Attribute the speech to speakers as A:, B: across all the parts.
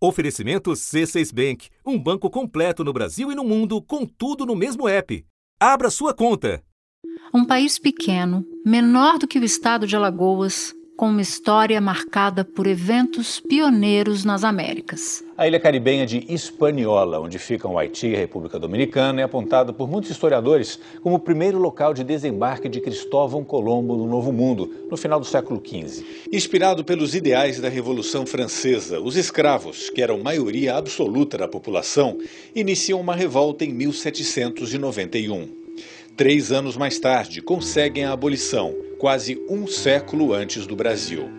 A: Oferecimento C6 Bank, um banco completo no Brasil e no mundo, com tudo no mesmo app. Abra sua conta.
B: Um país pequeno, menor do que o estado de Alagoas, com uma história marcada por eventos pioneiros nas Américas.
C: A ilha caribenha de Hispaniola, onde ficam o Haiti e a República Dominicana, é apontada por muitos historiadores como o primeiro local de desembarque de Cristóvão Colombo no Novo Mundo, no final do século XV. Inspirado pelos ideais da Revolução Francesa, os escravos, que eram maioria absoluta da população, iniciam uma revolta em 1791. Três anos mais tarde, conseguem a abolição quase um século antes do Brasil.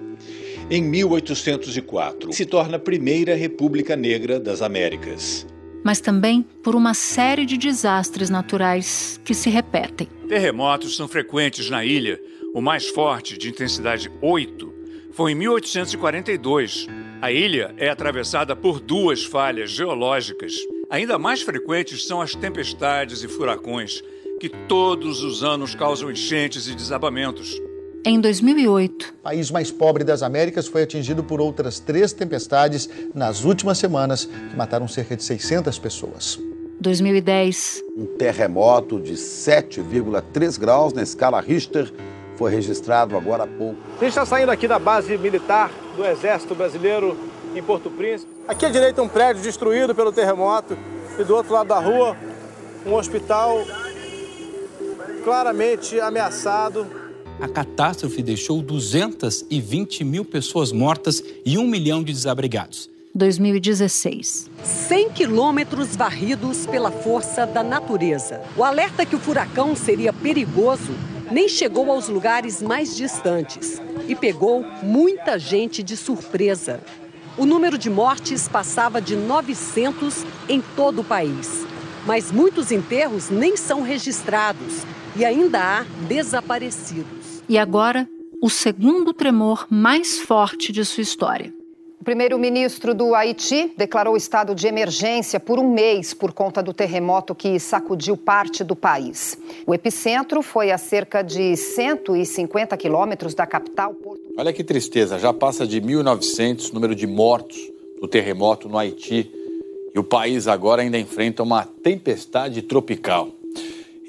C: Em 1804, se torna a primeira República Negra das Américas.
B: Mas também por uma série de desastres naturais que se repetem.
D: Terremotos são frequentes na ilha. O mais forte, de intensidade 8, foi em 1842. A ilha é atravessada por duas falhas geológicas. Ainda mais frequentes são as tempestades e furacões, que todos os anos causam enchentes e desabamentos.
B: Em 2008,
E: o país mais pobre das Américas foi atingido por outras três tempestades nas últimas semanas, que mataram cerca de 600 pessoas.
B: 2010,
F: um terremoto de 7,3 graus na escala Richter foi registrado agora há pouco.
G: A gente está saindo aqui da base militar do Exército Brasileiro em Porto Príncipe. Aqui à direita um prédio destruído pelo terremoto e do outro lado da rua um hospital claramente ameaçado.
H: A catástrofe deixou 220 mil pessoas mortas e um milhão de desabrigados.
B: 2016.
I: 100 quilômetros varridos pela força da natureza. O alerta que o furacão seria perigoso nem chegou aos lugares mais distantes e pegou muita gente de surpresa. O número de mortes passava de 900 em todo o país. Mas muitos enterros nem são registrados e ainda há desaparecidos.
B: E agora, o segundo tremor mais forte de sua história.
J: O primeiro-ministro do Haiti declarou estado de emergência por um mês por conta do terremoto que sacudiu parte do país. O epicentro foi a cerca de 150 quilômetros da capital. Porto...
K: Olha que tristeza, já passa de 1.900 o número de mortos do terremoto no Haiti. E o país agora ainda enfrenta uma tempestade tropical.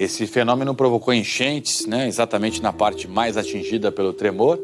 K: Esse fenômeno provocou enchentes, né, exatamente na parte mais atingida pelo tremor.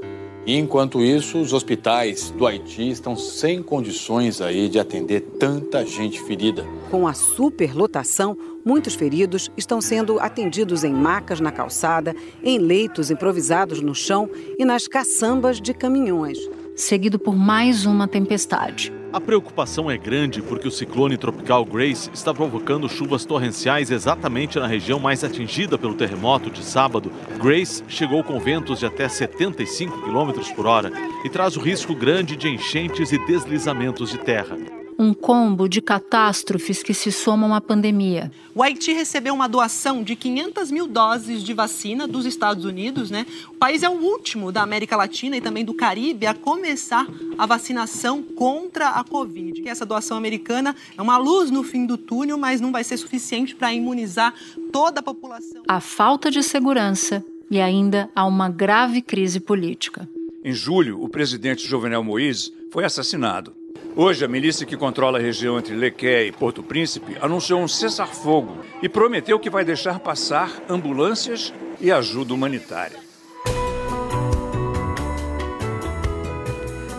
K: E enquanto isso, os hospitais do Haiti estão sem condições aí de atender tanta gente ferida.
I: Com a superlotação, muitos feridos estão sendo atendidos em macas na calçada, em leitos improvisados no chão e nas caçambas de caminhões.
B: Seguido por mais uma tempestade.
L: A preocupação é grande porque o ciclone tropical Grace está provocando chuvas torrenciais exatamente na região mais atingida pelo terremoto de sábado. Grace chegou com ventos de até 75 km por hora e traz o risco grande de enchentes e deslizamentos de terra
B: um combo de catástrofes que se somam à pandemia.
M: O Haiti recebeu uma doação de 500 mil doses de vacina dos Estados Unidos. Né? O país é o último da América Latina e também do Caribe a começar a vacinação contra a Covid. Essa doação americana é uma luz no fim do túnel, mas não vai ser suficiente para imunizar toda a população.
B: A falta de segurança e ainda há uma grave crise política.
D: Em julho, o presidente Jovenel Moïse foi assassinado. Hoje, a milícia que controla a região entre Lequé e Porto Príncipe anunciou um cessar-fogo e prometeu que vai deixar passar ambulâncias e ajuda humanitária.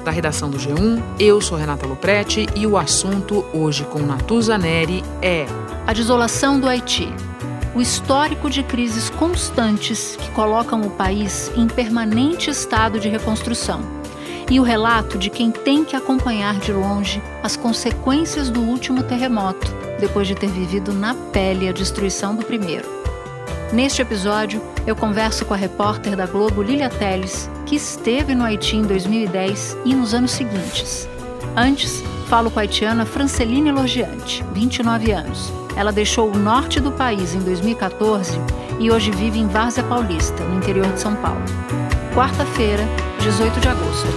N: Da redação do G1, eu sou Renata Loprete e o assunto hoje com Natuza Neri é
B: a desolação do Haiti. O histórico de crises constantes que colocam o país em permanente estado de reconstrução e o relato de quem tem que acompanhar de longe as consequências do último terremoto, depois de ter vivido na pele a destruição do primeiro. Neste episódio, eu converso com a repórter da Globo Lilia Teles, que esteve no Haiti em 2010 e nos anos seguintes. Antes, falo com a haitiana Franceline Logiante, 29 anos. Ela deixou o norte do país em 2014 e hoje vive em Várzea Paulista, no interior de São Paulo. Quarta-feira, 18 de agosto.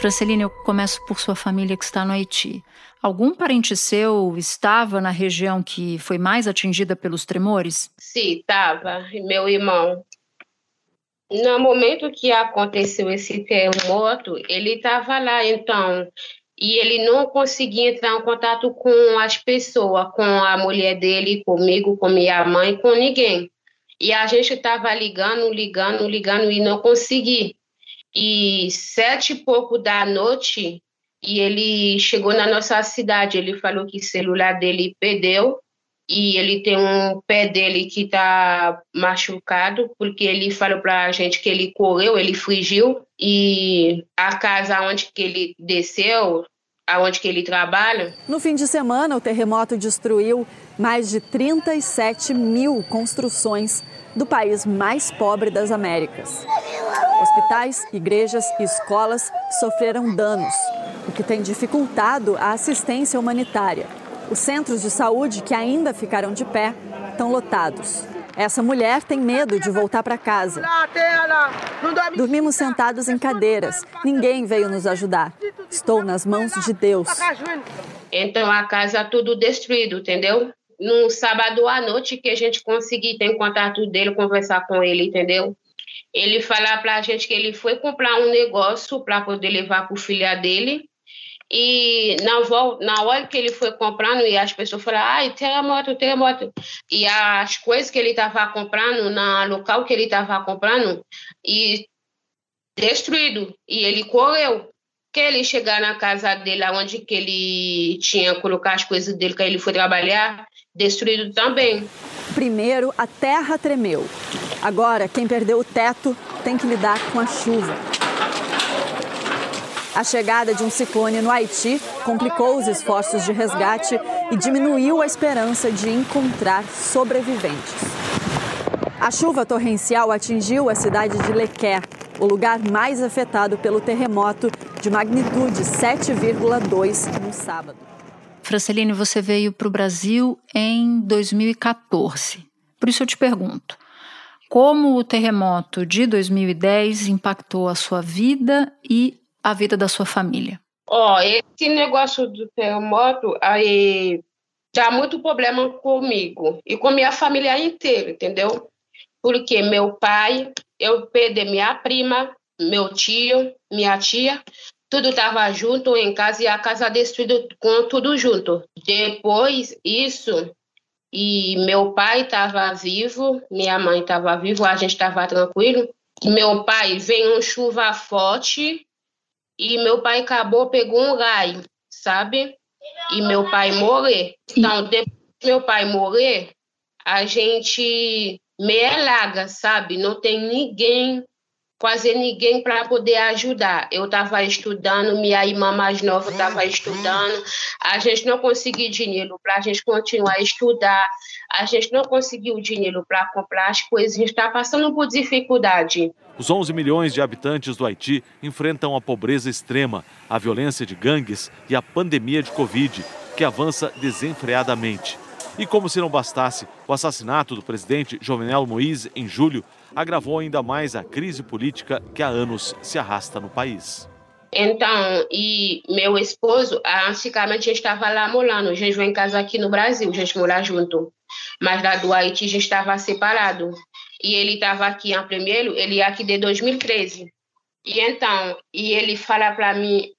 B: Franceline, eu começo por sua família que está no Haiti. Algum parente seu estava na região que foi mais atingida pelos tremores?
O: Sim, estava. Meu irmão. No momento que aconteceu esse terremoto, ele estava lá, então, e ele não conseguia entrar em contato com as pessoas, com a mulher dele, comigo, com minha mãe, com ninguém. E a gente estava ligando, ligando, ligando e não consegui. E sete e pouco da noite, e ele chegou na nossa cidade. Ele falou que o celular dele perdeu e ele tem um pé dele que está machucado, porque ele falou para a gente que ele correu, ele fugiu, e a casa onde que ele desceu, aonde que ele trabalha.
P: No fim de semana, o terremoto destruiu mais de 37 mil construções do país mais pobre das Américas. Hospitais, igrejas e escolas sofreram danos, o que tem dificultado a assistência humanitária. Os centros de saúde que ainda ficaram de pé estão lotados. Essa mulher tem medo de voltar para casa. Dormimos sentados em cadeiras. Ninguém veio nos ajudar. Estou nas mãos de Deus.
O: Então a casa tudo destruído, entendeu? No sábado à noite que a gente conseguiu ter contato dele, conversar com ele, entendeu? Ele falar para a gente que ele foi comprar um negócio para poder levar para o filho dele e na, na hora que ele foi comprando, e as pessoas falaram, ai, terremoto, terremoto. E as coisas que ele estava comprando, no local que ele estava comprando, e destruído. E ele correu. Que ele chegar na casa dele, onde que ele tinha colocar as coisas dele, que ele foi trabalhar, destruído também.
P: Primeiro, a terra tremeu. Agora, quem perdeu o teto tem que lidar com a chuva. A chegada de um ciclone no Haiti complicou os esforços de resgate e diminuiu a esperança de encontrar sobreviventes. A chuva torrencial atingiu a cidade de Lequer, o lugar mais afetado pelo terremoto de magnitude 7,2 no sábado.
B: Franceline, você veio para o Brasil em 2014. Por isso eu te pergunto: como o terremoto de 2010 impactou a sua vida e a vida da sua família?
O: Ó, oh, esse negócio do terremoto aí dá muito problema comigo e com minha família inteira, entendeu? Porque meu pai, eu perdi minha prima, meu tio, minha tia, tudo estava junto em casa e a casa destruída com tudo junto. Depois isso, e meu pai estava vivo, minha mãe estava viva, a gente estava tranquilo. Meu pai veio uma chuva forte e meu pai acabou, pegou um raio, sabe? E meu pai morrer. Então, depois meu pai morrer, a gente meia larga, sabe? Não tem ninguém, quase ninguém para poder ajudar. Eu estava estudando, minha irmã mais nova estava estudando, a gente não conseguiu dinheiro para a gente continuar a estudar, a gente não conseguiu dinheiro para comprar as coisas, a gente está passando por dificuldade.
L: Os 11 milhões de habitantes do Haiti enfrentam a pobreza extrema, a violência de gangues e a pandemia de Covid, que avança desenfreadamente. E como se não bastasse, o assassinato do presidente Jovenel Moïse em julho agravou ainda mais a crise política que há anos se arrasta no país.
O: Então, e meu esposo, antigamente a gente estava lá morando, a gente veio em casa aqui no Brasil, a gente mora junto. Mas lá do Haiti a gente estava separado e ele estava aqui em primeiro, ele é aqui de 2013. E então, e ele fala para mim,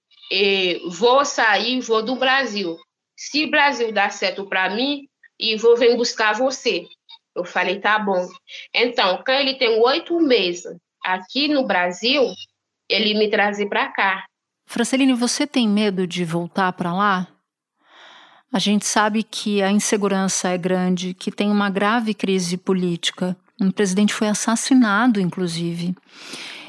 O: vou sair, vou do Brasil. Se o Brasil dá certo para mim, e vou vir buscar você. Eu falei, tá bom. Então, quando ele tem oito meses aqui no Brasil, ele me trazer para cá.
B: Franceline, você tem medo de voltar para lá? A gente sabe que a insegurança é grande, que tem uma grave crise política. Um presidente foi assassinado, inclusive.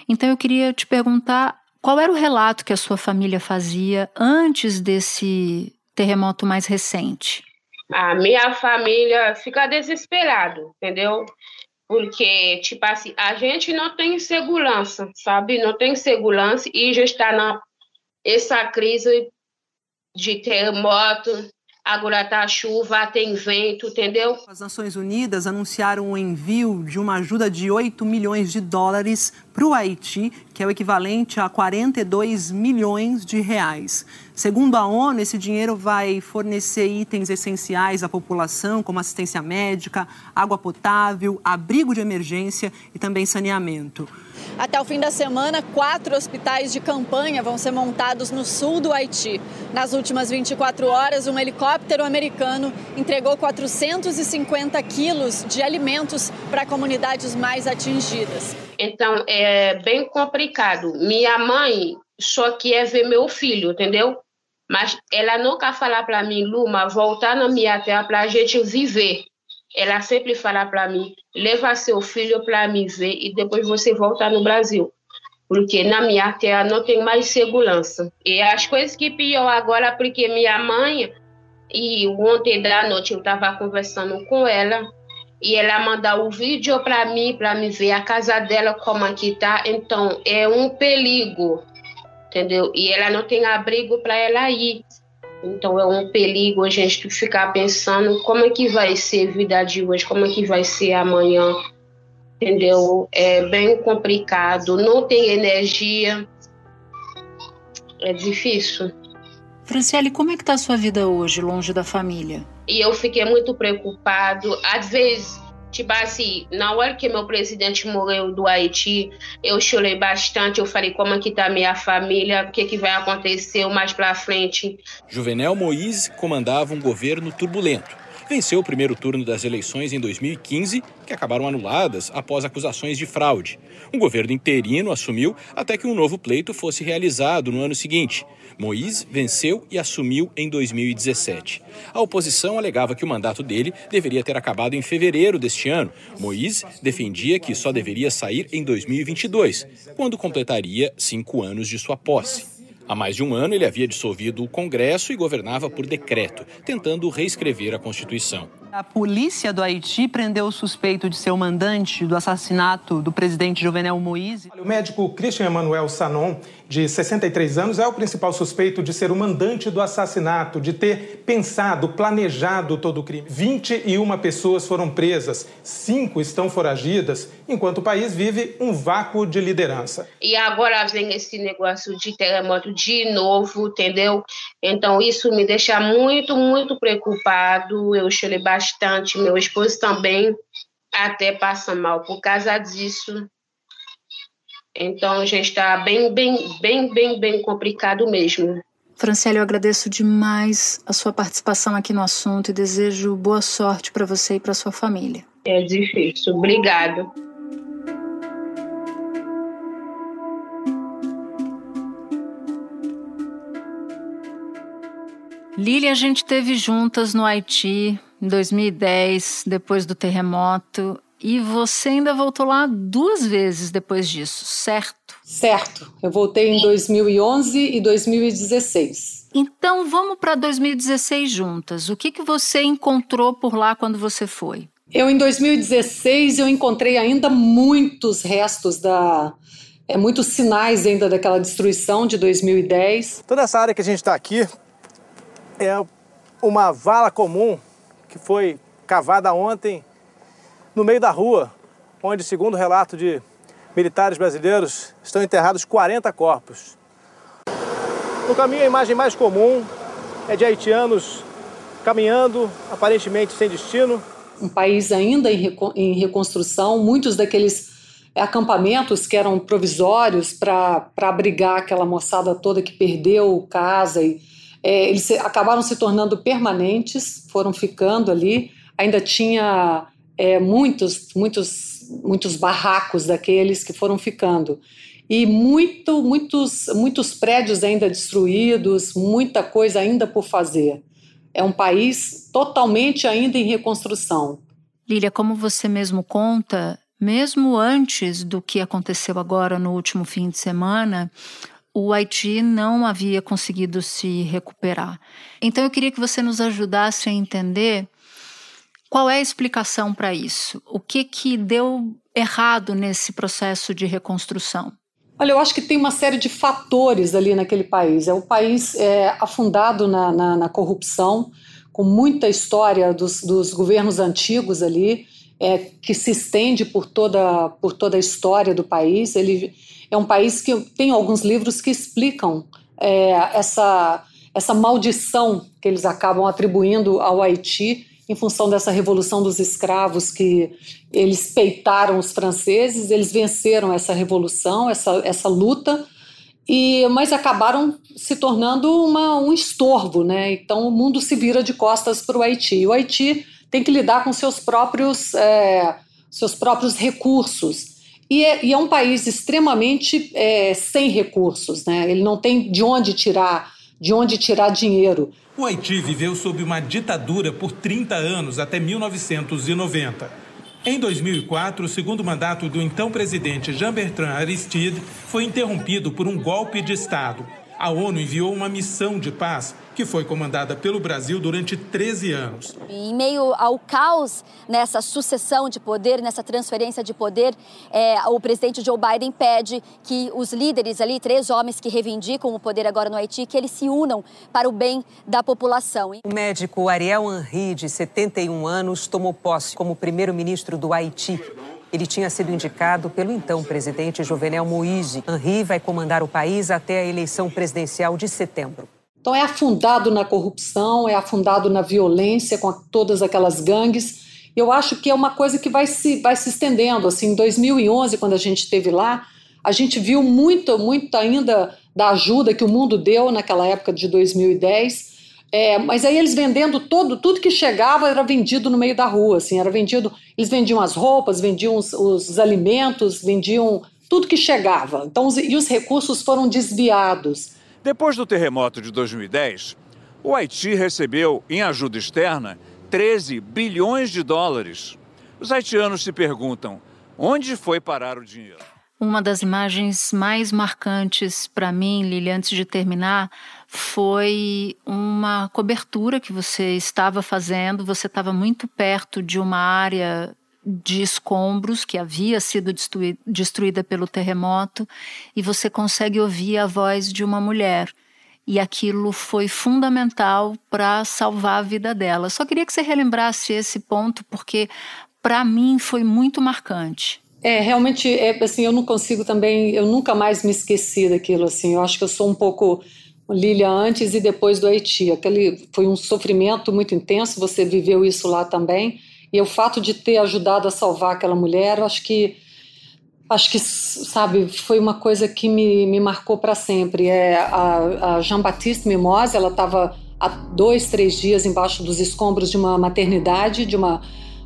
B: Então eu queria te perguntar qual era o relato que a sua família fazia antes desse terremoto mais recente?
O: A minha família fica desesperado, entendeu? Porque, tipo assim, a gente não tem segurança, sabe? Não tem segurança e já está na essa crise de terremoto, agora tá chuva, tem vento, entendeu?
M: As Nações Unidas anunciaram o envio de uma ajuda de 8 milhões de dólares para o Haiti, que é o equivalente a 42 milhões de reais. Segundo a ONU, esse dinheiro vai fornecer itens essenciais à população, como assistência médica, água potável, abrigo de emergência e também saneamento.
P: Até o fim da semana, quatro hospitais de campanha vão ser montados no sul do Haiti. Nas últimas 24 horas, um helicóptero americano entregou 450 quilos de alimentos para comunidades mais atingidas.
O: Então, é bem complicado. Minha mãe só quer ver meu filho, entendeu? Mas ela nunca fala para mim, Luma, voltar na minha terra para a gente viver. Ela sempre fala para mim, leva seu filho para me ver e depois você volta no Brasil. Porque na minha terra não tem mais segurança. E as coisas que pior agora, porque minha mãe, e ontem da noite eu estava conversando com ela, e ela manda o vídeo para mim, para me ver a casa dela como aqui tá. Então é um perigo, entendeu? E ela não tem abrigo para ela ir. Então é um perigo a gente ficar pensando como é que vai ser a vida de hoje, como é que vai ser amanhã, entendeu? É bem complicado, não tem energia, é difícil.
B: Franciele, como é que tá a sua vida hoje, longe da família?
O: E eu fiquei muito preocupado, às vezes Tipo assim, na hora que meu presidente morreu do Haiti, eu chorei bastante. Eu falei como é que tá minha família, o que, que vai acontecer mais pra frente.
Q: Juvenel Moïse comandava um governo turbulento. Venceu o primeiro turno das eleições em 2015, que acabaram anuladas após acusações de fraude. Um governo interino assumiu até que um novo pleito fosse realizado no ano seguinte. Moïse venceu e assumiu em 2017. A oposição alegava que o mandato dele deveria ter acabado em fevereiro deste ano. Moïse defendia que só deveria sair em 2022, quando completaria cinco anos de sua posse. Há mais de um ano, ele havia dissolvido o Congresso e governava por decreto, tentando reescrever a Constituição.
M: A polícia do Haiti prendeu o suspeito de ser o mandante do assassinato do presidente Jovenel Moïse.
R: O médico Christian Emmanuel Sanon, de 63 anos, é o principal suspeito de ser o mandante do assassinato, de ter pensado, planejado todo o crime. 21 pessoas foram presas, cinco estão foragidas, enquanto o país vive um vácuo de liderança.
O: E agora vem esse negócio de terremoto de novo, entendeu? Então isso me deixa muito, muito preocupado. Eu chorei bastante meu esposo também até passa mal por causa disso. Então já está bem, bem, bem, bem, bem complicado mesmo.
B: Franciele, eu agradeço demais a sua participação aqui no assunto e desejo boa sorte para você e para sua família.
O: É difícil. Obrigado.
B: Lília, a gente teve juntas no Haiti em 2010, depois do terremoto, e você ainda voltou lá duas vezes depois disso, certo?
S: Certo. Eu voltei em 2011 e 2016.
B: Então vamos para 2016 juntas. O que, que você encontrou por lá quando você foi?
S: Eu em 2016 eu encontrei ainda muitos restos da é, muitos sinais ainda daquela destruição de 2010.
G: Toda essa área que a gente está aqui é uma vala comum que foi cavada ontem no meio da rua, onde, segundo o relato de militares brasileiros, estão enterrados 40 corpos. No caminho, a imagem mais comum é de haitianos caminhando, aparentemente sem destino.
S: Um país ainda em reconstrução, muitos daqueles acampamentos que eram provisórios para abrigar aquela moçada toda que perdeu casa e é, eles acabaram se tornando permanentes, foram ficando ali. Ainda tinha é, muitos, muitos, muitos barracos daqueles que foram ficando e muito, muitos, muitos prédios ainda destruídos, muita coisa ainda por fazer. É um país totalmente ainda em reconstrução.
B: Lília, como você mesmo conta, mesmo antes do que aconteceu agora no último fim de semana, o Haiti não havia conseguido se recuperar. Então eu queria que você nos ajudasse a entender qual é a explicação para isso. O que que deu errado nesse processo de reconstrução?
S: Olha, eu acho que tem uma série de fatores ali naquele país. É um país é, afundado na, na, na, corrupção, com muita história dos, dos governos antigos ali. é, que se estende por toda, por toda a história do país. Ele é um país que tem alguns livros que explicam é, essa, essa maldição que eles acabam atribuindo ao Haiti em função dessa revolução dos escravos que eles peitaram os franceses, eles venceram essa revolução, essa, essa luta, e mas acabaram se tornando uma, um estorvo, né? Então o mundo se vira de costas para o Haiti. O Haiti tem que lidar com seus próprios, é, seus próprios recursos. E é, e é um país extremamente é, sem recursos, né? Ele não tem de onde tirar, de onde tirar dinheiro.
R: O Haiti viveu sob uma ditadura por 30 anos, até 1990. Em 2004, o segundo mandato do então presidente Jean-Bertrand Aristide foi interrompido por um golpe de Estado. A ONU enviou uma missão de paz que foi comandada pelo Brasil durante 13 anos.
T: Em meio ao caos nessa sucessão de poder, nessa transferência de poder, é, o presidente Joe Biden pede que os líderes ali, três homens que reivindicam o poder agora no Haiti, que eles se unam para o bem da população.
U: O médico Ariel Henry, de 71 anos, tomou posse como primeiro-ministro do Haiti. Ele tinha sido indicado pelo então presidente Jovenel Moïse. Henri vai comandar o país até a eleição presidencial de setembro.
S: Então é afundado na corrupção, é afundado na violência com todas aquelas gangues. Eu acho que é uma coisa que vai se, vai se estendendo. Assim, em 2011, quando a gente esteve lá, a gente viu muito, muito ainda da ajuda que o mundo deu naquela época de 2010. É, mas aí eles vendendo todo, tudo que chegava era vendido no meio da rua, assim, era vendido, eles vendiam as roupas, vendiam os, os alimentos, vendiam tudo que chegava. Então, os, e os recursos foram desviados.
D: Depois do terremoto de 2010, o Haiti recebeu, em ajuda externa, 13 bilhões de dólares. Os haitianos se perguntam: onde foi parar o dinheiro?
B: Uma das imagens mais marcantes para mim, Lili, antes de terminar, foi uma cobertura que você estava fazendo. Você estava muito perto de uma área de escombros que havia sido destruída pelo terremoto e você consegue ouvir a voz de uma mulher. E aquilo foi fundamental para salvar a vida dela. Só queria que você relembrasse esse ponto, porque para mim foi muito marcante.
S: É, realmente, é, assim, eu não consigo também, eu nunca mais me esqueci daquilo, assim, eu acho que eu sou um pouco Lília antes e depois do Haiti, aquele foi um sofrimento muito intenso, você viveu isso lá também, e o fato de ter ajudado a salvar aquela mulher, acho que acho que sabe foi uma coisa que me, me marcou para sempre. É a, a Jean Baptiste Mimose, ela estava há dois, três dias embaixo dos escombros de uma maternidade, de uma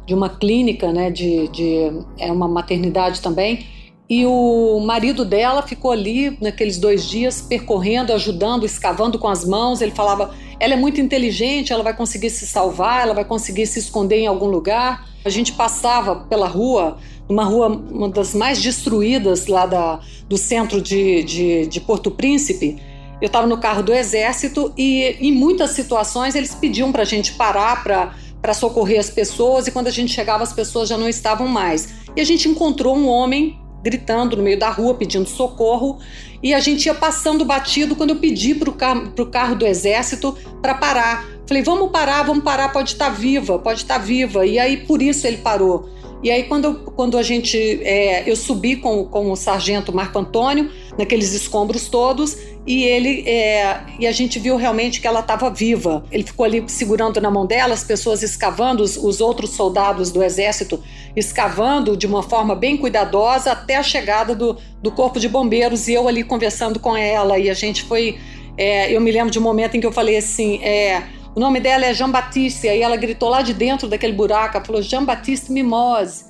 S: de uma clínica, né? De, de é uma maternidade também. E o marido dela ficou ali naqueles dois dias percorrendo, ajudando, escavando com as mãos. Ele falava: ela é muito inteligente, ela vai conseguir se salvar, ela vai conseguir se esconder em algum lugar. A gente passava pela rua, uma rua, uma das mais destruídas lá da, do centro de, de, de Porto Príncipe. Eu estava no carro do exército e, em muitas situações, eles pediam para a gente parar para socorrer as pessoas e quando a gente chegava, as pessoas já não estavam mais. E a gente encontrou um homem gritando no meio da rua, pedindo socorro, e a gente ia passando batido quando eu pedi para o carro, carro do exército para parar. Falei, vamos parar, vamos parar, pode estar tá viva, pode estar tá viva. E aí por isso ele parou. E aí quando, quando a gente, é, eu subi com, com o sargento Marco Antônio, naqueles escombros todos, e ele é, e a gente viu realmente que ela estava viva. Ele ficou ali segurando na mão dela, as pessoas escavando, os, os outros soldados do exército escavando de uma forma bem cuidadosa até a chegada do, do corpo de bombeiros e eu ali conversando com ela e a gente foi é, eu me lembro de um momento em que eu falei assim é, o nome dela é Jean Baptiste e ela gritou lá de dentro daquele buraco ela falou Jean Baptiste Mimose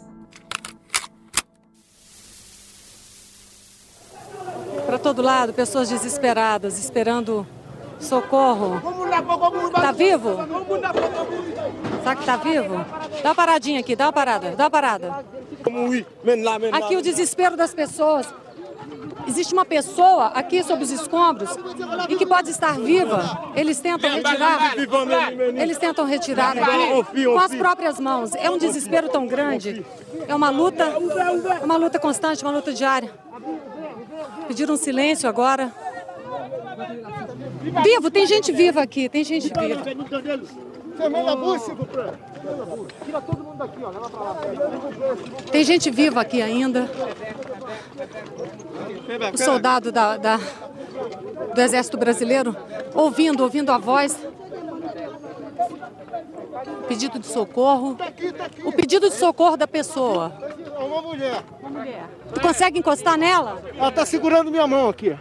U: para todo lado pessoas desesperadas esperando socorro tá vivo Será que tá vivo? Dá uma paradinha aqui, dá uma parada, dá uma parada. Aqui o desespero das pessoas. Existe uma pessoa aqui sob os escombros e que pode estar viva. Eles tentam retirar. Eles tentam retirar aqui com as próprias mãos. É um desespero tão grande. É uma luta, uma luta constante, uma luta diária. Pediram silêncio agora. Vivo, tem gente viva aqui, tem gente viva. Fermez la bouche, s'il vous plaît. Tira todo mundo Tem gente viva aqui ainda. O soldado da, da, do Exército Brasileiro ouvindo, ouvindo a voz. Pedido de socorro. O pedido de socorro da pessoa.
V: Uma mulher.
U: Uma mulher. Tu consegue encostar nela?
V: Ela está segurando minha mão aqui.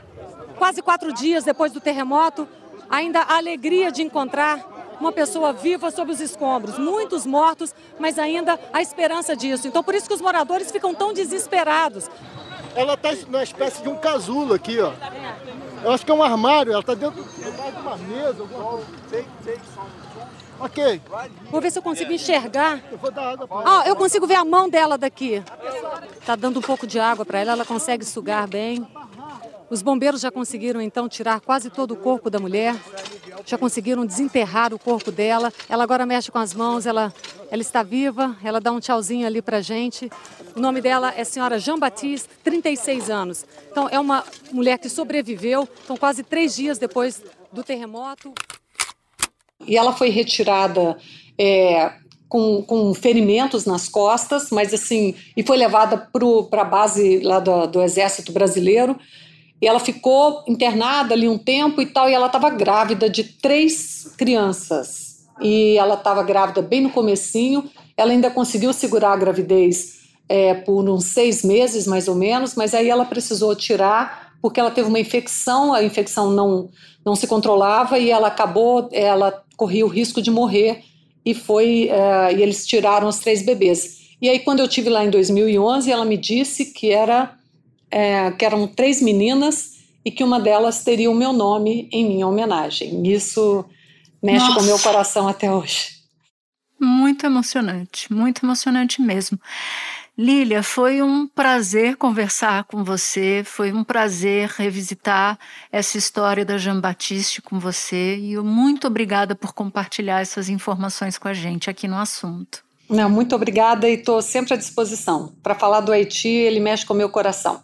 U: Quase quatro dias depois do terremoto, ainda a alegria de encontrar uma pessoa viva sob os escombros, muitos mortos, mas ainda a esperança disso. Então, por isso que os moradores ficam tão desesperados.
V: Ela está numa espécie de um casulo aqui, ó. Eu acho que é um armário, ela está dentro de uma mesa, alguma coisa. Ok.
U: Vou ver se eu consigo enxergar. Eu vou dar água pra ela. Ah, eu consigo ver a mão dela daqui. Tá dando um pouco de água para ela, ela consegue sugar bem. Os bombeiros já conseguiram então tirar quase todo o corpo da mulher. Já conseguiram desenterrar o corpo dela. Ela agora mexe com as mãos, ela, ela está viva, ela dá um tchauzinho ali pra gente. O nome dela é senhora Jean Baptiste, 36 anos. Então é uma mulher que sobreviveu, então quase três dias depois do terremoto.
S: E ela foi retirada é, com, com, ferimentos nas costas, mas assim, e foi levada para a base lá do, do, Exército Brasileiro. E ela ficou internada ali um tempo e tal, e ela estava grávida de três crianças. E ela estava grávida bem no comecinho. Ela ainda conseguiu segurar a gravidez é, por uns seis meses, mais ou menos, mas aí ela precisou tirar porque ela teve uma infecção, a infecção não, não se controlava e ela acabou, ela corria o risco de morrer e foi uh, e eles tiraram os três bebês. E aí quando eu tive lá em 2011, ela me disse que era é, que eram três meninas e que uma delas teria o meu nome em minha homenagem. Isso mexe Nossa. com o meu coração até hoje.
B: Muito emocionante, muito emocionante mesmo. Lília, foi um prazer conversar com você, foi um prazer revisitar essa história da Jean Batiste com você e muito obrigada por compartilhar essas informações com a gente aqui no assunto.
S: Não, muito obrigada e estou sempre à disposição. Para falar do Haiti, ele mexe com o meu coração.